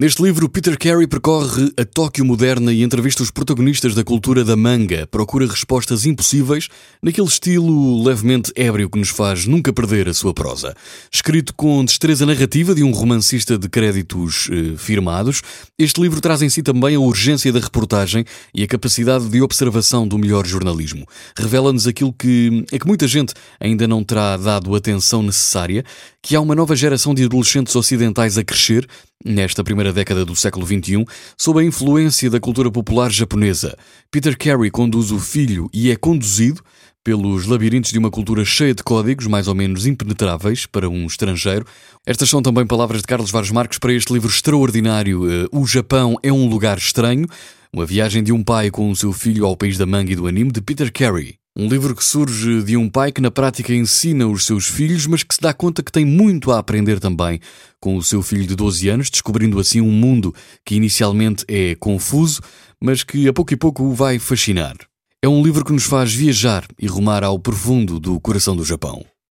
Neste livro, Peter Carey percorre a Tóquio moderna e entrevista os protagonistas da cultura da manga, procura respostas impossíveis naquele estilo levemente ébrio que nos faz nunca perder a sua prosa. Escrito com destreza narrativa de um romancista de créditos eh, firmados, este livro traz em si também a urgência da reportagem e a capacidade de observação do melhor jornalismo. Revela-nos aquilo que é que muita gente ainda não terá dado atenção necessária, que há uma nova geração de adolescentes ocidentais a crescer nesta primeira década do século XXI, sob a influência da cultura popular japonesa. Peter Carey conduz o filho e é conduzido pelos labirintos de uma cultura cheia de códigos, mais ou menos impenetráveis para um estrangeiro. Estas são também palavras de Carlos Vaz Marques para este livro extraordinário, eh, O Japão é um lugar estranho, uma viagem de um pai com o seu filho ao país da manga e do anime, de Peter Carey. Um livro que surge de um pai que na prática ensina os seus filhos, mas que se dá conta que tem muito a aprender também com o seu filho de 12 anos, descobrindo assim um mundo que inicialmente é confuso, mas que a pouco e pouco o vai fascinar. É um livro que nos faz viajar e rumar ao profundo do coração do Japão.